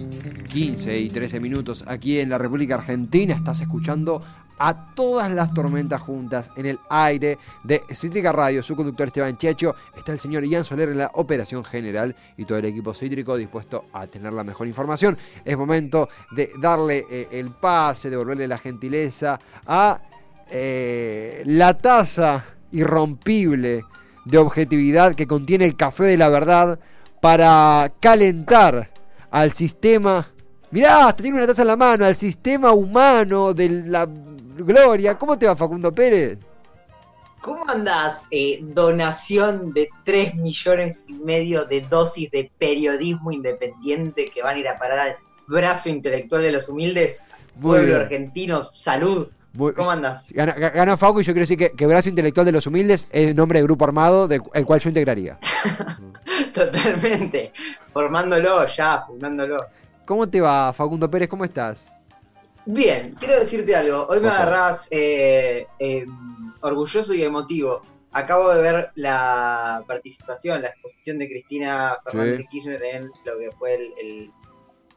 ...15 y 13 minutos aquí en la República Argentina... ...estás escuchando a todas las tormentas juntas en el aire de Cítrica Radio. Su conductor Esteban Checho, está el señor Ian Soler en la operación general y todo el equipo cítrico dispuesto a tener la mejor información. Es momento de darle eh, el pase, devolverle la gentileza a eh, la taza irrompible de objetividad que contiene el café de la verdad para calentar al sistema. Mirá, te tiene una taza en la mano, al sistema humano de la Gloria, ¿cómo te va Facundo Pérez? ¿Cómo andás? Eh, donación de 3 millones y medio de dosis de periodismo independiente que van a ir a parar al brazo intelectual de los humildes. Pueblo argentino, salud. ¿Cómo andás? Gana, Facu y yo quiero decir que, brazo intelectual de los humildes es nombre de grupo armado del cual yo integraría. Totalmente. Formándolo ya, formándolo. ¿Cómo te va, Facundo Pérez? ¿Cómo estás? Bien, quiero decirte algo. Hoy me agarrás eh, eh, orgulloso y emotivo. Acabo de ver la participación, la exposición de Cristina Fernández Kirchner en lo que fue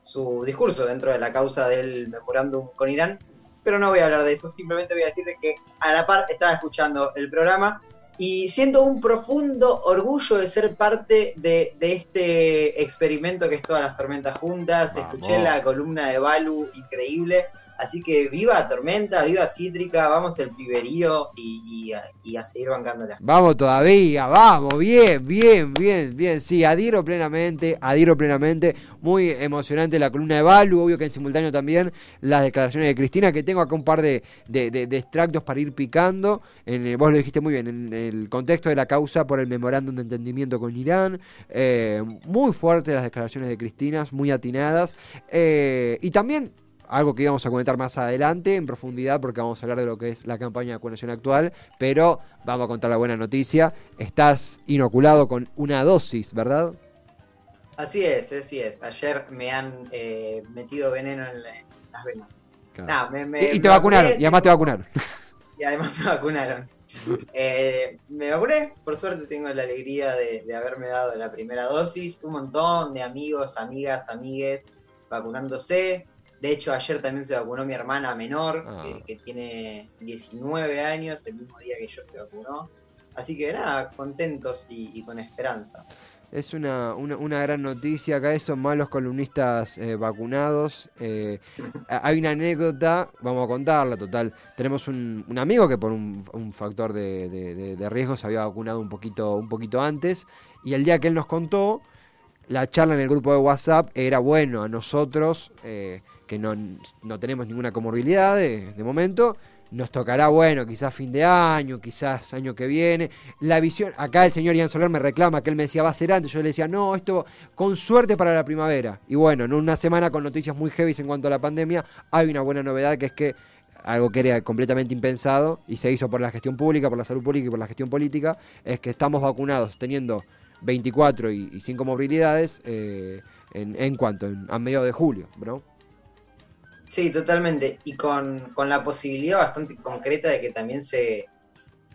su discurso dentro de la causa del memorándum con Irán. Pero no voy a hablar de eso, simplemente voy a decirte que a la par estaba escuchando el programa y siento un profundo orgullo de ser parte de, este experimento que es todas las tormentas juntas. Escuché la columna de Balu, increíble. Así que viva Tormenta, viva Cítrica, vamos el piberío y, a, seguir bancándola. Vamos todavía, vamos, bien, bien, bien, bien. Sí, adhiero plenamente, adhiero plenamente. Muy emocionante la columna de Balu, obvio que en simultáneo también las declaraciones de Cristina, que tengo acá un par de, extractos para ir picando. En, vos lo dijiste muy bien, en el contexto de la causa por el memorándum de entendimiento con Irán. Eh, muy fuertes las declaraciones de Cristina, muy atinadas. Eh, y también algo que íbamos a comentar más adelante en profundidad porque vamos a hablar de lo que es la campaña de vacunación actual, pero vamos a contar la buena noticia. Estás inoculado con una dosis, ¿verdad? Así es, así es. Ayer me han eh, metido veneno en, las venas. y, te vacunaron, y además te vacunaron. Y además me vacunaron. Eh, me vacuné, por suerte tengo la alegría de, de, haberme dado la primera dosis. Un montón de amigos, amigas, amigues vacunándose. De hecho, ayer también se vacunó mi hermana menor, ah. que, tiene 19 años, el mismo día que yo se vacunó. Así que nada, contentos y, con esperanza. Es una, gran noticia. Acá son malos columnistas eh, vacunados. Eh, hay una anécdota, vamos a contarla, total. Tenemos un, amigo que por un, factor de, riesgo se había vacunado un poquito, un poquito antes. Y el día que él nos contó, la charla en el grupo de WhatsApp era bueno a nosotros. Eh, que no, tenemos ninguna comorbilidad de, momento. Nos tocará, bueno, quizás fin de año, quizás año que viene. La visión, acá el señor Ian Soler me reclama que él me decía va a ser antes. Yo le decía, no, esto con suerte para la primavera. Y bueno, en una semana con noticias muy heavy en cuanto a la pandemia, hay una buena novedad que es que algo que era completamente impensado y se hizo por la gestión pública, por la salud pública y por la gestión política, es que estamos vacunados teniendo 24 y, 5 movilidades eh, en, en cuanto, a mediados de julio, ¿no? Sí, totalmente. Y con, la posibilidad bastante concreta de que también se,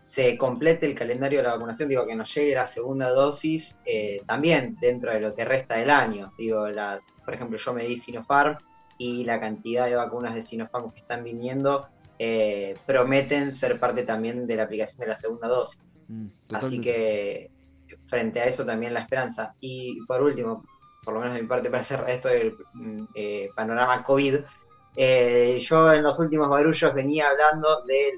se complete el calendario de la vacunación, digo, que nos llegue la segunda dosis eh, también dentro de lo que resta del año. Digo, la, por ejemplo, yo me di Sinopharm y la cantidad de vacunas de Sinopharm que están viniendo eh, prometen ser parte también de la aplicación de la segunda dosis. Mm, Así que frente a eso también la esperanza. Y por último, por lo menos de mi parte para cerrar esto del mm, eh, panorama COVID, eh, yo en los últimos barullos venía hablando de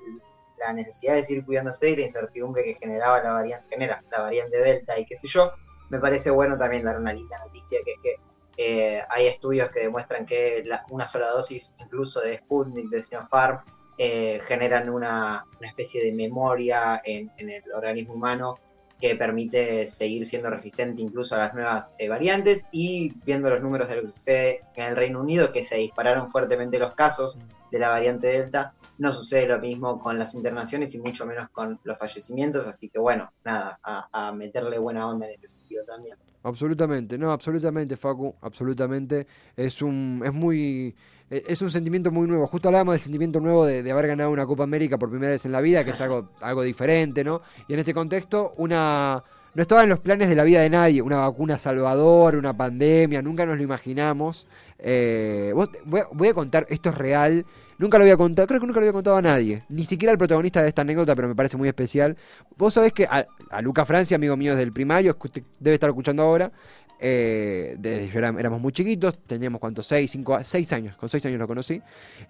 la necesidad de seguir cuidándose y la incertidumbre que generaba la variante, genera la variante Delta y qué sé yo. Me parece bueno también dar una linda noticia, que es que eh, hay estudios que demuestran que una sola dosis, incluso de Sputnik, de Sinopharm, eh, generan una, especie de memoria en, el organismo humano que permite seguir siendo resistente incluso a las nuevas eh, variantes y viendo los números de lo que sucede en el Reino Unido, que se dispararon fuertemente los casos de la variante Delta, no sucede lo mismo con las internaciones y mucho menos con los fallecimientos, así que bueno, nada, a, meterle buena onda en ese sentido también. Absolutamente, no, absolutamente, Facu, absolutamente. Es un, es muy, es un sentimiento muy nuevo. Justo hablábamos del sentimiento nuevo de, haber ganado una Copa América por primera vez en la vida, que es algo, algo diferente, ¿no? Y en este contexto, una no estaba en los planes de la vida de nadie, una vacuna salvador, una pandemia, nunca nos lo imaginamos. Eh, voy, a, contar, esto es real, nunca lo había contado, creo que nunca lo había contado a nadie, ni siquiera al protagonista de esta anécdota, pero me parece muy especial. Vos sabés que a, Luca Francia, amigo mío desde el primario, debe estar escuchando ahora, eh, desde éramos muy chiquitos, teníamos cuántos, 6, 5, 6 años, con 6 años lo conocí,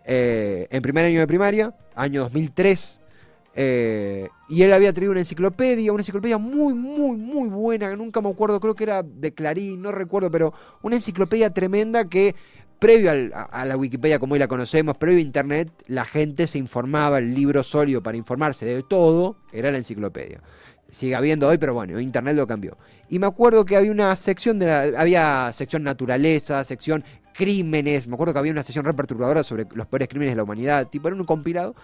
eh, en primer año de primaria, año 2003, eh, y él había traído una enciclopedia, una enciclopedia muy, muy, muy buena, que nunca me acuerdo, creo que era de Clarín, no recuerdo, pero una enciclopedia tremenda que previo a, la Wikipedia como hoy la conocemos, previo a Internet, la gente se informaba, el libro sólido para informarse de todo era la enciclopedia. Sigue habiendo hoy, pero bueno, Internet lo cambió. Y me acuerdo que había una sección de había sección naturaleza, sección crímenes, me acuerdo que había una sección re perturbadora sobre los peores crímenes de la humanidad, tipo era un compilado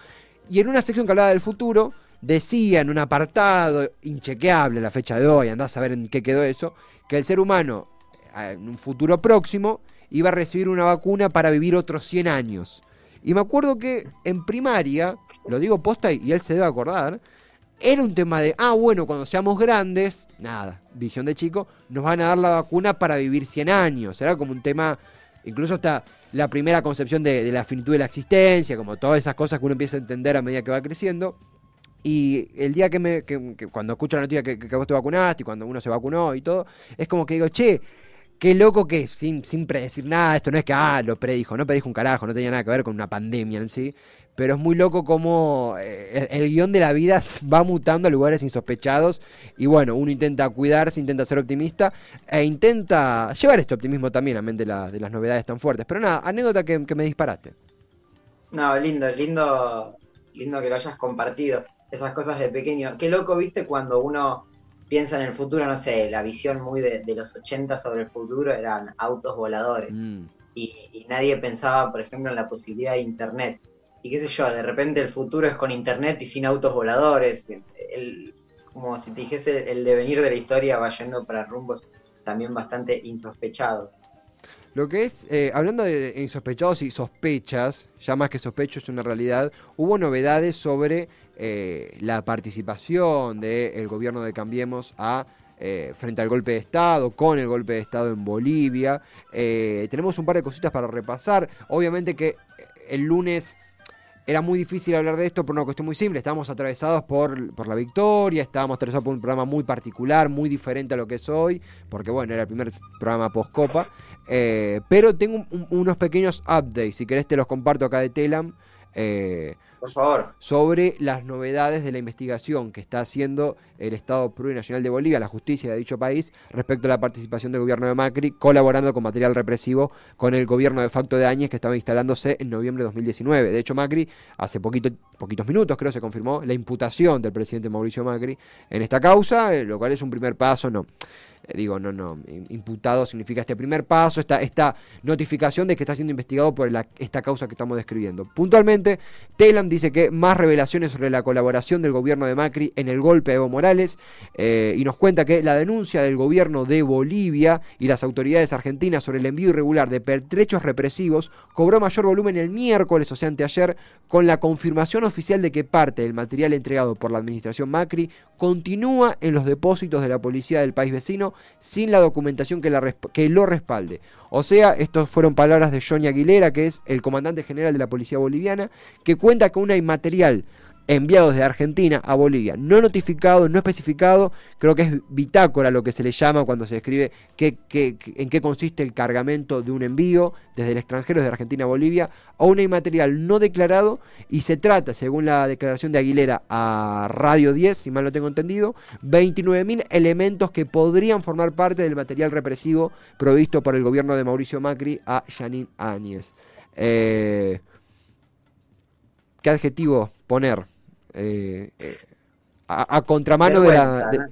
y en una sección que hablaba del futuro, decía en un apartado inchequeable la fecha de hoy, andás a ver en qué quedó eso, que el ser humano eh, en un futuro próximo iba a recibir una vacuna para vivir otros 100 años. Y me acuerdo que en primaria, lo digo posta y él se debe acordar, era un tema de, ah, bueno, cuando seamos grandes, nada, visión de chico, nos van a dar la vacuna para vivir 100 años. Era como un tema Incluso hasta la primera concepción de, la finitud de la existencia, como todas esas cosas que uno empieza a entender a medida que va creciendo. Y el día que me, cuando escucho la noticia que, que, vos te vacunaste y cuando uno se vacunó y todo, es como que digo, che, qué loco que sin, sin predecir nada, esto no es que, ah, lo predijo, no predijo un carajo, no tenía nada que ver con una pandemia en sí, pero es muy loco como eh, el, guion de la vida va mutando a lugares insospechados y bueno, uno intenta cuidarse, intenta ser optimista e intenta llevar este optimismo también a mente de, de las novedades tan fuertes. Pero nada, anécdota que, me disparaste. No, lindo, lindo, lindo que lo hayas compartido, esas cosas de pequeño. Qué loco, viste, cuando uno piensa en el futuro, no sé, la visión muy de, los 80 sobre el futuro eran autos voladores. Mm. Y, y nadie pensaba, por ejemplo, en la posibilidad de Internet y qué sé yo, de repente el futuro es con internet y sin autos voladores. como si te dijese, el devenir de la historia va yendo para rumbos también bastante insospechados. Lo que es, eh, hablando de insospechados y sospechas, ya más que sospecho es una realidad, hubo novedades sobre eh, la participación del gobierno de Cambiemos eh, frente al golpe de Estado, con el golpe de Estado en Bolivia. tenemos un par de cositas para repasar. Obviamente que el lunes era muy difícil hablar de esto por una cuestión muy simple. Estábamos atravesados por, por la victoria, estábamos atravesados por un programa muy particular, muy diferente a lo que es hoy, porque bueno, era el primer programa post-copa. Eh, pero tengo unos pequeños updates, si querés te los comparto acá de Telam. Eh, por favor. Sobre las novedades de la investigación que está haciendo el Estado Plurinacional de Bolivia, la justicia de dicho país, respecto a la participación del gobierno de Macri, colaborando con material represivo con el gobierno de facto de Áñez que estaba instalándose en noviembre de 2019. De hecho, Macri, hace poquito, poquitos minutos creo, se confirmó la imputación del presidente Mauricio Macri en esta causa, eh, lo cual es un primer paso, no. Eh, digo, no, no, imputado significa este primer paso, esta, esta notificación de que está siendo investigado por esta causa que estamos describiendo. Puntualmente, Telam dice que más revelaciones sobre la colaboración del gobierno de Macri en el golpe de Evo Morales eh, y nos cuenta que la denuncia del gobierno de Bolivia y las autoridades argentinas sobre el envío irregular de pertrechos represivos cobró mayor volumen el miércoles, o sea, anteayer, con la confirmación oficial de que parte del material entregado por la administración Macri continúa en los depósitos de la policía del país vecino sin la documentación que, lo respalde. O sea, estas fueron palabras de Johnny Aguilera, que es el comandante general de la policía boliviana, que cuenta con una inmaterial enviados de Argentina a Bolivia, no notificado, no especificado, creo que es bitácora lo que se le llama cuando se describe qué, en qué consiste el cargamento de un envío desde el extranjero, de Argentina a Bolivia, a un inmaterial no declarado y se trata, según la declaración de Aguilera a Radio 10, si mal no tengo entendido, 29.000 elementos que podrían formar parte del material represivo provisto por el gobierno de Mauricio Macri a Janine Áñez. Eh, ¿Qué adjetivo poner? Eh, eh, a, contramano de la...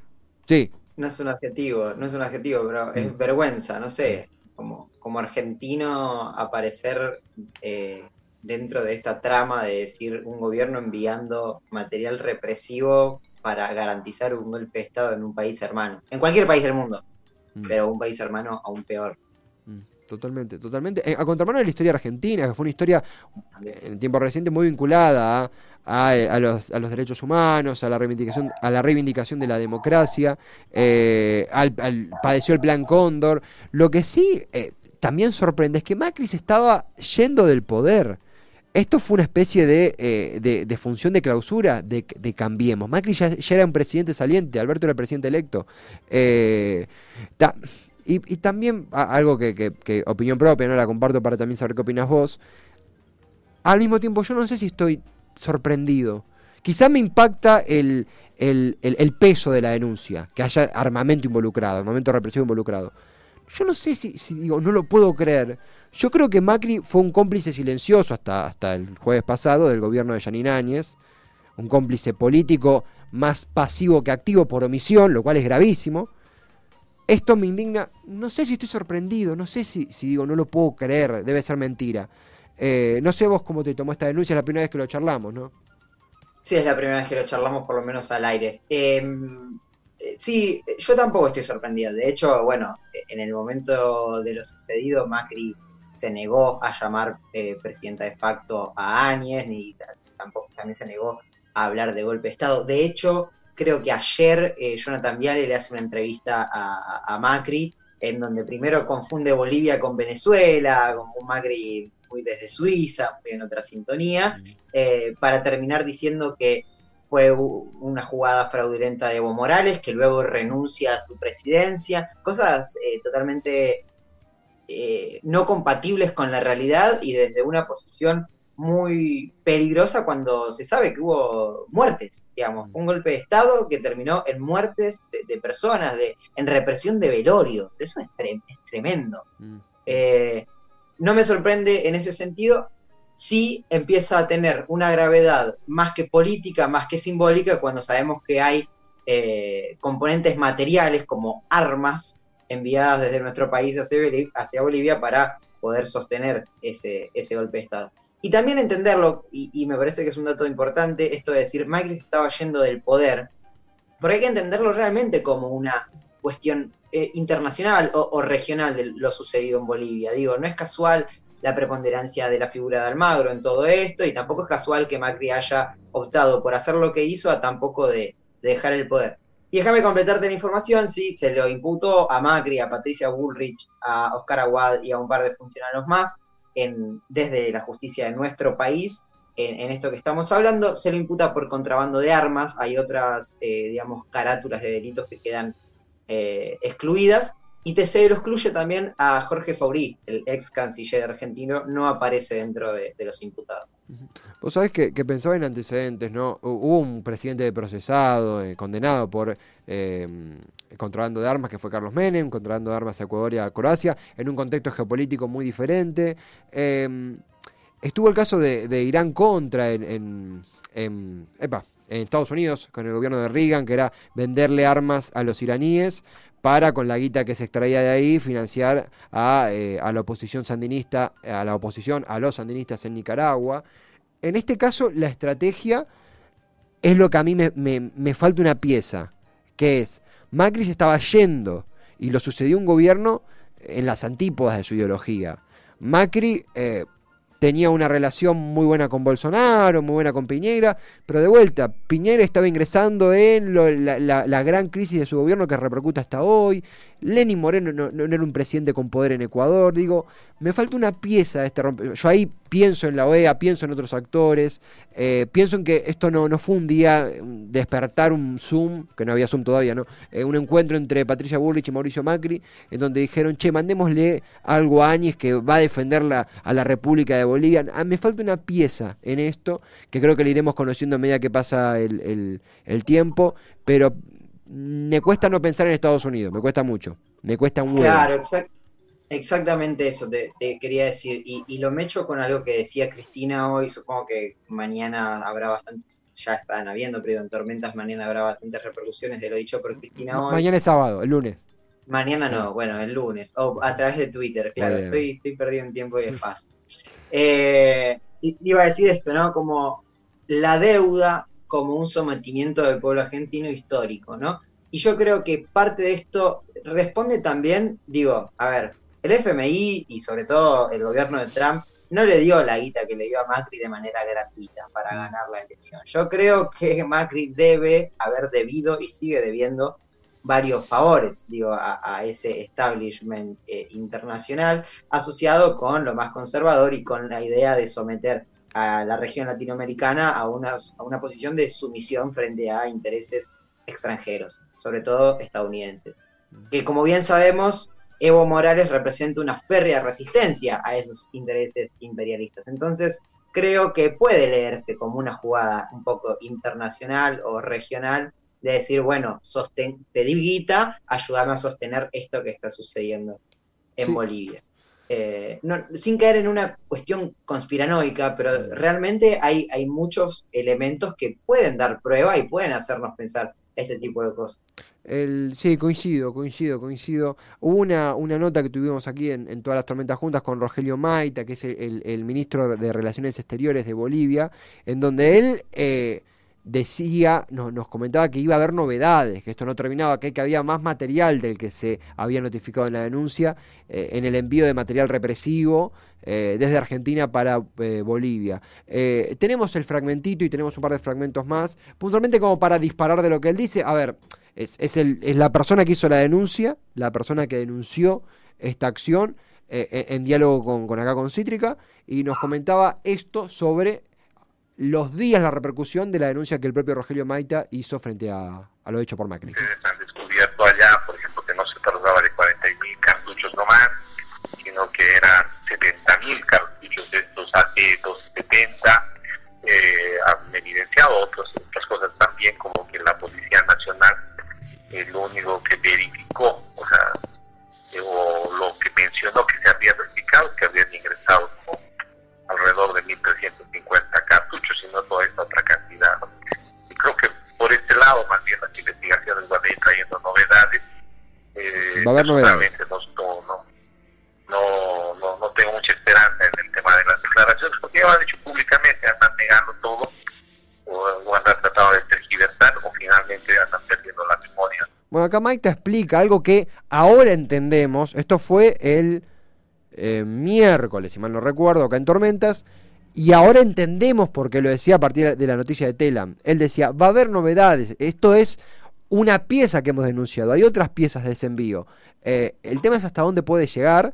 Sí. No es un adjetivo, no es un adjetivo, pero es Mm. vergüenza, no sé, como, como argentino aparecer eh, dentro de esta trama de decir un gobierno enviando material represivo para garantizar un golpe de Estado en un país hermano, en cualquier país del mundo, Mm. pero un país hermano aún peor. Mm, Totalmente, totalmente. Eh, A contramano de la historia argentina, que fue una historia en tiempo reciente muy vinculada a, a, los, derechos humanos, a la reivindicación, a la reivindicación de la democracia, eh, padeció el plan Cóndor. Lo que sí eh, también sorprende es que Macri se estaba yendo del poder. Esto fue una especie de, eh, de- función de clausura de, Cambiemos. Macri ya, era un presidente saliente, Alberto era el presidente electo. Y, también algo que opinión propia, no la comparto para también saber qué opinas vos. Al mismo tiempo, yo no sé si estoy sorprendido. Quizá me impacta el, el- el- peso de la denuncia, que haya armamento involucrado, armamento represivo involucrado. Yo no sé si, si digo, no lo puedo creer. Yo creo que Macri fue un cómplice silencioso hasta, hasta el jueves pasado del gobierno de Yanine Áñez, un cómplice político más pasivo que activo por omisión, lo cual es gravísimo. Esto me indigna, no sé si estoy sorprendido, no sé si, si digo, no lo puedo creer, debe ser mentira. Eh, no sé vos cómo te tomó esta denuncia, es la primera vez que lo charlamos, ¿no? Sí, es la primera vez que lo charlamos, por lo menos al aire. Eh, eh, sí, yo tampoco estoy sorprendido. De hecho, bueno, en el momento de lo sucedido, Macri se negó a llamar eh, presidenta de facto a Áñez, ni tampoco también se negó a hablar de golpe de Estado. De hecho, creo que ayer Jonathan Viale le hace una entrevista a, a Macri, en donde primero confunde Bolivia con Venezuela, con un Macri muy desde Suiza, muy en otra sintonía eh, para terminar diciendo que fue una jugada fraudulenta de Evo Morales, que luego renuncia a su presidencia, cosas eh, totalmente eh, no compatibles con la realidad y desde una posición muy peligrosa cuando se sabe que hubo muertes, digamos, un golpe de Estado que terminó en muertes de, de personas, de, en represión de velorio, eso es, tre- es tremendo. Mm. Eh, no me sorprende en ese sentido, sí empieza a tener una gravedad más que política, más que simbólica, cuando sabemos que hay eh, componentes materiales como armas enviadas desde nuestro país hacia, Boli- hacia Bolivia para poder sostener ese, ese golpe de Estado. Y también entenderlo, y, y me parece que es un dato importante, esto de decir, Macri estaba yendo del poder, porque hay que entenderlo realmente como una cuestión eh, internacional o, regional de lo sucedido en Bolivia. Digo, no es casual la preponderancia de la figura de Almagro en todo esto, y tampoco es casual que Macri haya optado por hacer lo que hizo a tampoco de, de dejar el poder. Y déjame completarte la información, sí, se lo imputó a Macri, a Patricia Bullrich, a Oscar Aguad y a un par de funcionarios más en, desde la justicia de nuestro país en, en esto que estamos hablando. Se lo imputa por contrabando de armas, hay otras, eh, digamos, carátulas de delitos que quedan eh, excluidas. Y lo excluye también a Jorge Faurí, el ex canciller argentino, no aparece dentro de, los imputados. Vos sabés que, que pensaba en antecedentes, ¿no? Hu- Hubo un presidente procesado, eh, condenado por eh, contrabando de armas, que fue Carlos Menem, contrabando de armas a Ecuador y a Croacia, en un contexto geopolítico muy diferente. Eh, estuvo el caso de, de Irán contra en, en, en- epa, en Estados Unidos, con el gobierno de Reagan, que era venderle armas a los iraníes para con la guita que se extraía de ahí financiar a, eh, a la oposición sandinista, a la oposición, a los sandinistas en Nicaragua. En este caso, la estrategia es lo que a mí me, me- me falta una pieza, que es, Macri se estaba yendo y lo sucedió un gobierno en las antípodas de su ideología. Macri eh, tenía una relación muy buena con Bolsonaro, muy buena con Piñera, pero de vuelta, Piñera estaba ingresando en lo- la, la- gran crisis de su gobierno que repercute hasta hoy. Lenin Moreno no, no- no era un presidente con poder en Ecuador. Digo, me falta una pieza de este rompe. Yo ahí pienso en la OEA, pienso en otros actores, eh, pienso en que esto no, no fue un día despertar un Zoom, que no había Zoom todavía, ¿no? Eh, un encuentro entre Patricia Bullrich y Mauricio Macri, en donde dijeron, che, mandémosle algo a Áñez que va a defender la- a la República de Bolivia. Ah, me falta una pieza en esto, que creo que le iremos conociendo a medida que pasa el, el- el tiempo, pero me cuesta no pensar en Estados Unidos, me cuesta mucho, me cuesta un huevo. Claro, exact- Exactamente eso te, quería decir. Y, lo me echo con algo que decía Cristina hoy. Supongo que mañana habrá bastantes, ya están habiendo, pero en tormentas mañana habrá bastantes repercusiones de lo dicho por Cristina hoy. Mañana es sábado, el lunes. Mañana no, bueno, el lunes. O a través de Twitter, claro. Estoy, estoy perdiendo tiempo y espacio. Eh, iba a decir esto, ¿no? Como la deuda como un sometimiento del pueblo argentino histórico, ¿no? Y yo creo que parte de esto responde también, digo, a ver, el FMI y sobre todo el gobierno de Trump no le dio la guita que le dio a Macri de manera gratuita para ganar la elección. Yo creo que Macri debe haber debido y sigue debiendo varios favores, digo, a, ese establishment eh, internacional asociado con lo más conservador y con la idea de someter a la región latinoamericana a una, a una posición de sumisión frente a intereses extranjeros, sobre todo estadounidenses. Que como bien sabemos, Evo Morales representa una férrea resistencia a esos intereses imperialistas. Entonces, creo que puede leerse como una jugada un poco internacional o regional de decir, bueno, sostén, pedí guita, ayúdame a sostener esto que está sucediendo en Bolivia. Eh, sin caer en una cuestión conspiranoica, pero realmente hay, hay muchos elementos que pueden dar prueba y pueden hacernos pensar este tipo de cosas. El, sí, coincido, coincido, coincido. Hubo una, una nota que tuvimos aquí en, todas las tormentas juntas con Rogelio Maita, que es el, ministro de Relaciones Exteriores de Bolivia, en donde él eh, decía, nos, comentaba que iba a haber novedades, que esto no terminaba, que, que había más material del que se había notificado en la denuncia, eh, en el envío de material represivo eh, desde Argentina para eh, Bolivia. tenemos el fragmentito y tenemos un par de fragmentos más, puntualmente como para disparar de lo que él dice. A ver, es, es, el, es la persona que hizo la denuncia, la persona que denunció esta acción. en diálogo con, con acá con Cítrica y nos comentaba esto sobre los días la repercusión de la denuncia que el propio Rogelio Maita hizo frente a, lo hecho por Macri. Ustedes han descubierto allá, por ejemplo, que no se trataba de 40.000 cartuchos nomás, sino que eran 70.000 cartuchos de estos AT-270. Haber novedades. No, no, no, tengo mucha esperanza en el tema de las declaraciones, porque ya lo han dicho públicamente, andan negando todo, o, andan tratando de tergiversar, o finalmente andan perdiendo la memoria. Bueno, acá Maite explica algo que ahora entendemos. Esto fue el eh, miércoles, si mal no recuerdo, acá en Tormentas. Y ahora entendemos por qué lo decía a partir de la noticia de Telam. Él decía, va a haber novedades. Esto es una pieza que hemos denunciado. Hay otras piezas de ese envío. Eh, el tema es hasta dónde puede llegar.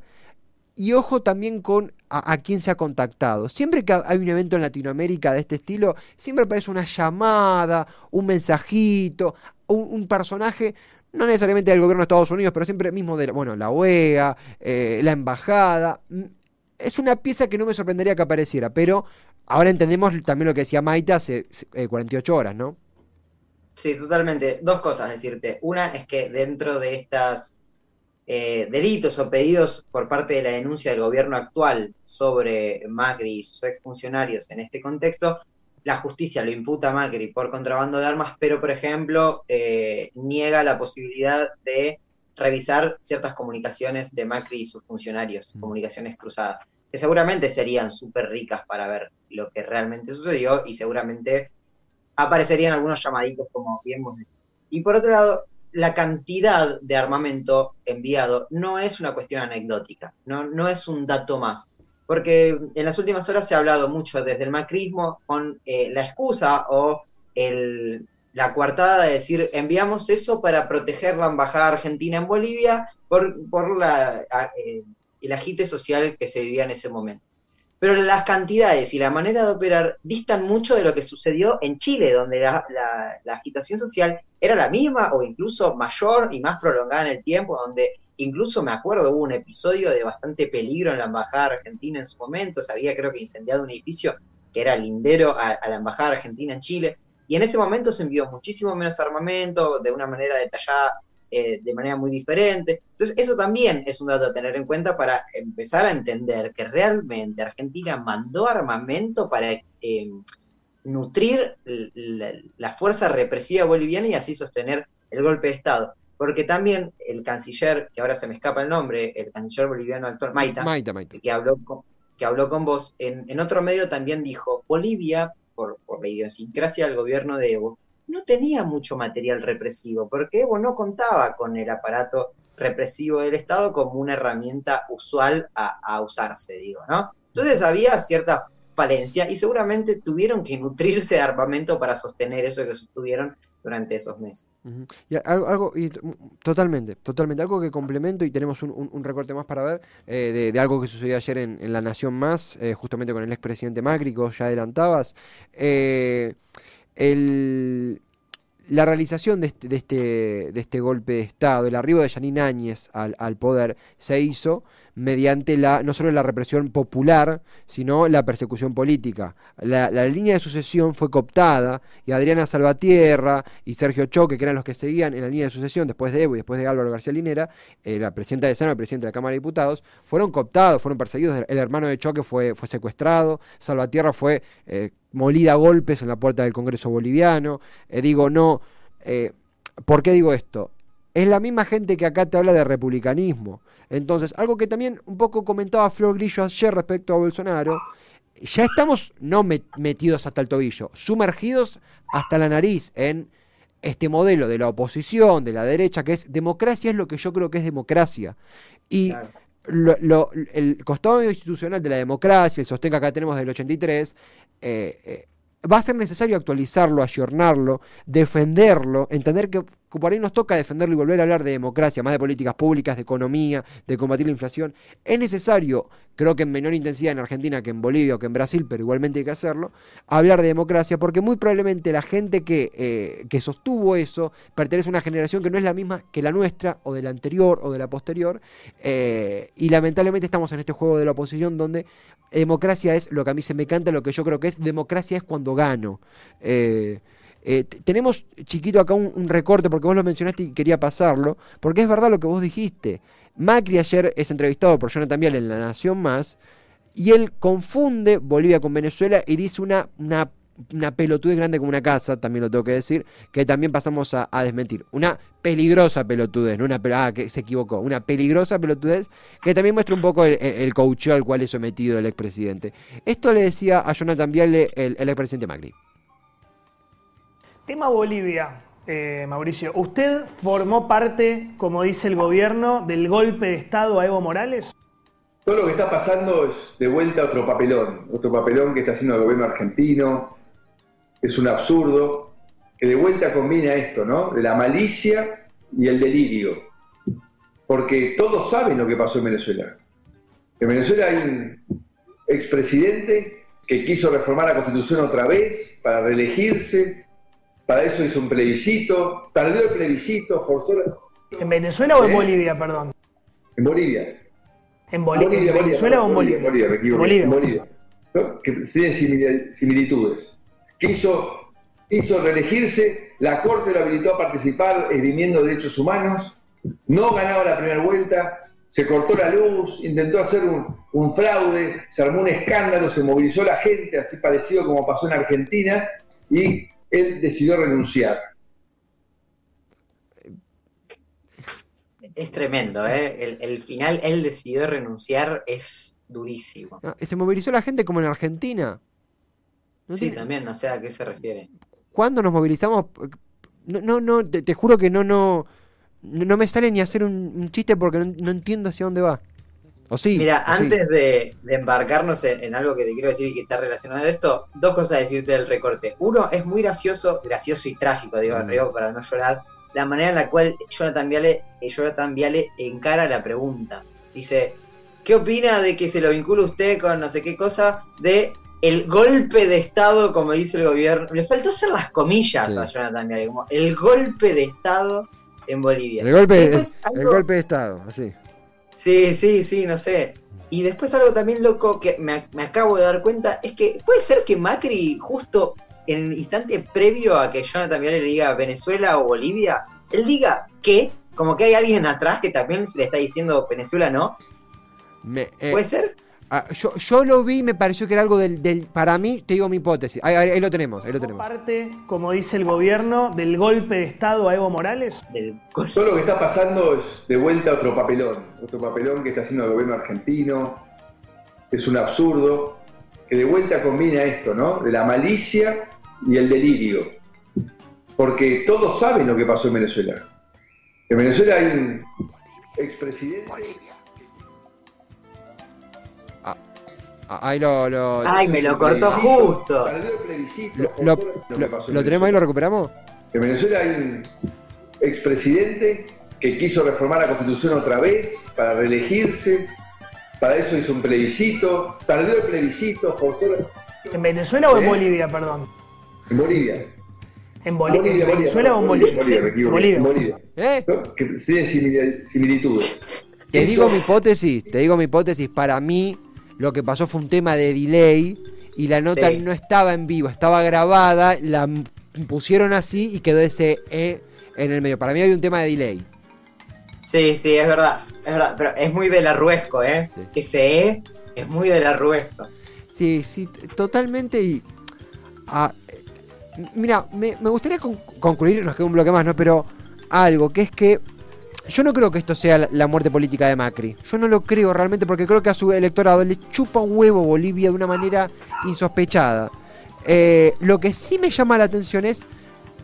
Y ojo también con a, quién se ha contactado. Siempre que hay un evento en Latinoamérica de este estilo, siempre aparece una llamada, un mensajito, un personaje no necesariamente del gobierno de Estados Unidos, pero siempre mismo de bueno, la OEA, eh, la embajada. Mm, es una pieza que no me sorprendería que apareciera, pero ahora entendemos también lo que decía Maita hace 48 eh, horas, ¿no? Sí, totalmente. Dos cosas decirte. Una es que dentro de estas eh, delitos o pedidos por parte de la denuncia del gobierno actual sobre Macri y sus exfuncionarios en este contexto, la justicia lo imputa a Macri por contrabando de armas, pero por ejemplo eh, niega la posibilidad de revisar ciertas comunicaciones de Macri y sus funcionarios, mm. comunicaciones cruzadas, que seguramente serían súper ricas para ver lo que realmente sucedió y seguramente aparecerían algunos llamaditos como bien vos decís. Y por otro lado, la cantidad de armamento enviado no es una cuestión anecdótica, no, no es un dato más porque en las últimas horas se ha hablado mucho desde el macrismo con eh, la excusa o la coartada de decir enviamos eso para proteger la embajada argentina en Bolivia por, por la, eh, el agite social que se vivía en ese momento. Pero las cantidades y la manera de operar distan mucho de lo que sucedió en Chile, donde la, la agitación social era la misma o incluso mayor y más prolongada en el tiempo, donde Incluso me acuerdo, hubo un episodio de bastante peligro en la Embajada Argentina en su momento, se había creo que incendiado un edificio que era lindero a, la Embajada Argentina en Chile, y en ese momento se envió muchísimo menos armamento, de una manera detallada eh, de manera muy diferente. Entonces, eso también es un dato a tener en cuenta para empezar a entender que realmente Argentina mandó armamento para eh, nutrir la, fuerza represiva boliviana y así sostener el golpe de Estado. Porque también el canciller, que ahora se me escapa el nombre, el canciller boliviano actual, Maita, Que, habló con, que habló con vos, en, otro medio también dijo, Bolivia, por, por la idiosincrasia del gobierno de Evo, no tenía mucho material represivo, porque Evo no contaba con el aparato represivo del Estado como una herramienta usual a, a usarse, digo, ¿no? Entonces había cierta falencia y seguramente tuvieron que nutrirse de armamento para sostener eso que sostuvieron durante esos meses. y algo, y totalmente, totalmente, algo que complemento y tenemos un, recorte más para ver eh, de, algo que sucedió ayer en, La Nación Más, eh, justamente con el expresidente Macri, que ya adelantabas. Eh, el, la realización de este, de, este, de este golpe de Estado, el arribo de Janine Áñez al poder, se hizo mediante la, no solo la represión popular, sino la persecución política. La, línea de sucesión fue cooptada y Adriana Salvatierra y Sergio Choque, que eran los que seguían en la línea de sucesión después de Evo y después de Álvaro García Linera, eh, la presidenta de Senado y el presidente de la Cámara de Diputados, fueron cooptados, fueron perseguidos. El hermano de Choque fue, fue secuestrado, Salvatierra fue eh, molida a golpes en la puerta del Congreso boliviano. Eh, digo, no. ¿Por qué digo esto? Es la misma gente que acá te habla de republicanismo. Entonces, algo que también un poco comentaba Flor Grillo ayer respecto a Bolsonaro, ya estamos no metidos hasta el tobillo, sumergidos hasta la nariz en este modelo de la oposición, de la derecha, que es democracia, es lo que yo creo que es democracia. Y el costado institucional de la democracia, el sostén que acá tenemos del 83, eh, eh, va a ser necesario actualizarlo, ayornarlo, defenderlo, entender que por ahí nos toca defenderlo y volver a hablar de democracia, más de políticas públicas, de economía, de combatir la inflación. Es necesario, creo que en menor intensidad en Argentina que en Bolivia o que en Brasil, pero igualmente hay que hacerlo, hablar de democracia, porque muy probablemente la gente que, eh, que sostuvo eso pertenece a una generación que no es la misma que la nuestra, o de la anterior, o de la posterior, eh, y lamentablemente estamos en este juego de la oposición donde democracia es lo que a mí se me canta, lo que yo creo que es democracia es cuando gano. Eh, eh, tenemos, chiquito, acá un, recorte, porque vos lo mencionaste y quería pasarlo, porque es verdad lo que vos dijiste. Macri ayer es entrevistado por Jonathan Vial en La Nación Más, y él confunde Bolivia con Venezuela y dice una, una, una pelotudez grande como una casa, también lo tengo que decir, que también pasamos a, desmentir. Una peligrosa pelotudez, no una ah, que se equivocó, una peligrosa pelotudez que también muestra un poco el, el al cual es sometido el expresidente. Esto le decía a Jonathan Viale el, el expresidente Macri. Tema Bolivia, eh, Mauricio. ¿Usted formó parte, como dice el gobierno, del golpe de Estado a Evo Morales? Todo lo que está pasando es de vuelta otro papelón, otro papelón que está haciendo el gobierno argentino. Es un absurdo que de vuelta combina esto, ¿no? La malicia y el delirio. Porque todos saben lo que pasó en Venezuela. En Venezuela hay un expresidente que quiso reformar la constitución otra vez para reelegirse, para eso hizo un plebiscito, perdió el plebiscito, forzó... ¿En Venezuela o en ¿Eh? Bolivia, perdón? En Bolivia. ¿En, Bolivia, Venezuela o en Bolivia? Bolivia, Bolivia. Bolivia. Que tiene similitudes. Quiso, hizo reelegirse, la Corte lo habilitó a participar esgrimiendo derechos humanos, no ganaba la primera vuelta, se cortó la luz, intentó hacer un, un, fraude, se armó un escándalo, se movilizó la gente, así parecido como pasó en Argentina, y él decidió renunciar. Es tremendo, ¿eh? El, final, él decidió renunciar, es durísimo. Ah, se movilizó la gente como en Argentina. sí, también, no sé a qué se refiere. ¿Cuándo nos movilizamos? No, no, no te, juro que no, no, no me sale ni hacer un, chiste porque no entiendo hacia dónde va. Mira, antes De, embarcarnos en, algo que te quiero decir y que está relacionado a esto, dos cosas a decirte del recorte. Uno, es muy gracioso, gracioso y trágico, digo, mm. para no llorar, la manera en la cual Jonathan Viale, eh, Jonathan Viale encara la pregunta. Dice, ¿qué opina de que se lo vincula usted con no sé qué cosa de el golpe de Estado, como dice el gobierno? Le faltó hacer las comillas a Jonathan Viale, como el golpe de Estado en Bolivia. El golpe, el golpe de Estado, así. Sí, sí, sí, no sé. Y después algo también loco que me, acabo de dar cuenta es que puede ser que Macri, justo en el instante previo a que Jonathan Viale le diga Venezuela o Bolivia, él diga que, como que hay alguien atrás que también se le está diciendo Venezuela no. Me- eh, ¿Puede ser? Ah, yo, yo lo vi y me pareció que era algo del, del- Para mí, te digo mi hipótesis. Ahí, lo tenemos, ahí lo tenemos. parte, como dice el gobierno, del golpe de Estado a Evo Morales? Todo lo que está pasando es de vuelta otro papelón, otro papelón que está haciendo el gobierno argentino. Es un absurdo que de vuelta combina esto, ¿no? De la malicia y el delirio. Porque todos saben lo que pasó en Venezuela. En Venezuela hay un expresidente. Ah, ahí lo. lo- Ay, me lo cortó justo. Perdió el plebiscito. lo- por lo- todo lo que lo- pasó en ¿lo tenemos ahí? ¿Lo recuperamos? En Venezuela hay un expresidente que quiso reformar la constitución otra vez para reelegirse. Para eso hizo un plebiscito. Perdió el plebiscito. ¿En Venezuela o en ¿Eh? Bolivia, perdón? En Bolivia. ¿En, Boli- en Bolivia, Venezuela o en Bolivia, Bolivia? Bolivia, me. Bolivia. Bolivia. ¿Eh? ¿No? Que tienen simili- similitudes. Te digo mi hipótesis, te digo mi hipótesis. Para mí, lo que pasó fue un tema de delay y la nota Sí. no estaba en vivo, estaba grabada, la pusieron así y quedó ese E en el medio. Para mí hay un tema de delay. Sí, sí, es verdad. Es verdad, pero es muy del arruesco, ¿eh? Sí. Ese E es muy del arruesco. Sí, sí, totalmente. Y, ah, mira, me, me gustaría con- concluir, nos queda un bloque más, ¿no? Pero algo, que es que yo no creo que esto sea la, muerte política de Macri. Yo no lo creo realmente porque creo que a su electorado le chupa un huevo Bolivia de una manera insospechada. Eh, lo que sí me llama la atención es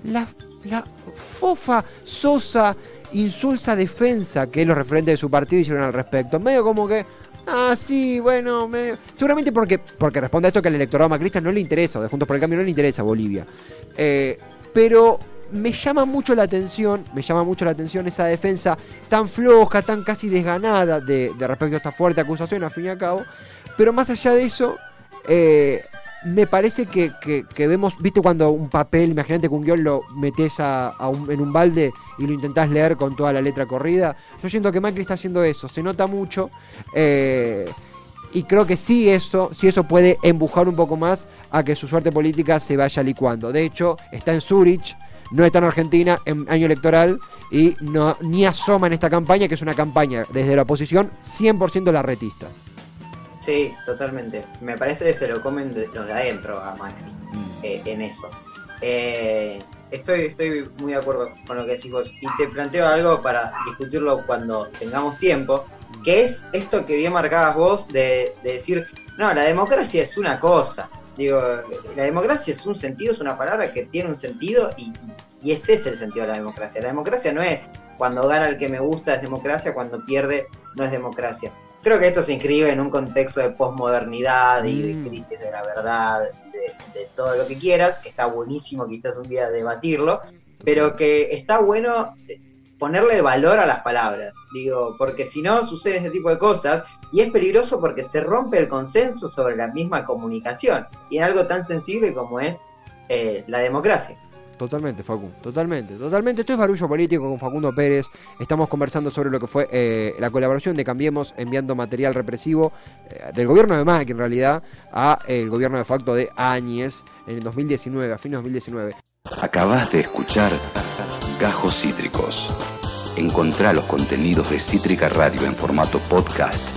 la, la fofa, sosa, insulsa defensa que los referentes de su partido hicieron al respecto. Medio como que, ah, sí, bueno, me- seguramente porque, porque responde a esto que al electorado macrista no le interesa, o de Juntos por el Cambio no le interesa Bolivia. Eh, pero me llama mucho la atención, me llama mucho la atención esa defensa tan floja, tan casi desganada de, de respecto a esta fuerte acusación, al fin y al cabo. Pero más allá de eso, eh, me parece que, que- vemos, viste cuando un papel, imagínate que un guion lo metes a, a un- en un balde y lo intentás leer con toda la letra corrida. Yo siento que Macri está haciendo eso, se nota mucho. eh, y creo que sí eso, sí eso puede empujar un poco más a que su suerte política se vaya licuando. De hecho, está en Zurich, no está en Argentina en año electoral y no, ni asoma en esta campaña, que es una campaña desde la oposición 100% larretista. Sí, totalmente. Me parece que se lo comen de- los de adentro a Macri eh, en eso. Eh, estoy, estoy muy de acuerdo con lo que decís vos. Y te planteo algo para discutirlo cuando tengamos tiempo, que es esto que bien marcabas vos de, de decir, no, la democracia es una cosa. Digo, la democracia es un sentido, es una palabra que tiene un sentido y, y ese es el sentido de la democracia. La democracia no es cuando gana el que me gusta es democracia, cuando pierde no es democracia. Creo que esto se inscribe en un contexto de posmodernidad y de Mm. crisis de la verdad, de, de todo lo que quieras, que está buenísimo quizás un día debatirlo, pero que está bueno ponerle valor a las palabras, digo, porque si no sucede ese tipo de cosas y es peligroso porque se rompe el consenso sobre la misma comunicación y en algo tan sensible como es eh, la democracia. Totalmente, Facu, totalmente, totalmente. Esto es Barullo Político con Facundo Pérez. Estamos conversando sobre lo que fue eh, la colaboración de Cambiemos enviando material represivo eh, del gobierno de Macri en realidad a el gobierno de facto de Áñez en el 2019, a fines de 2019. Acabas de escuchar Gajos Cítricos. Encontrá los contenidos de Cítrica Radio en formato podcast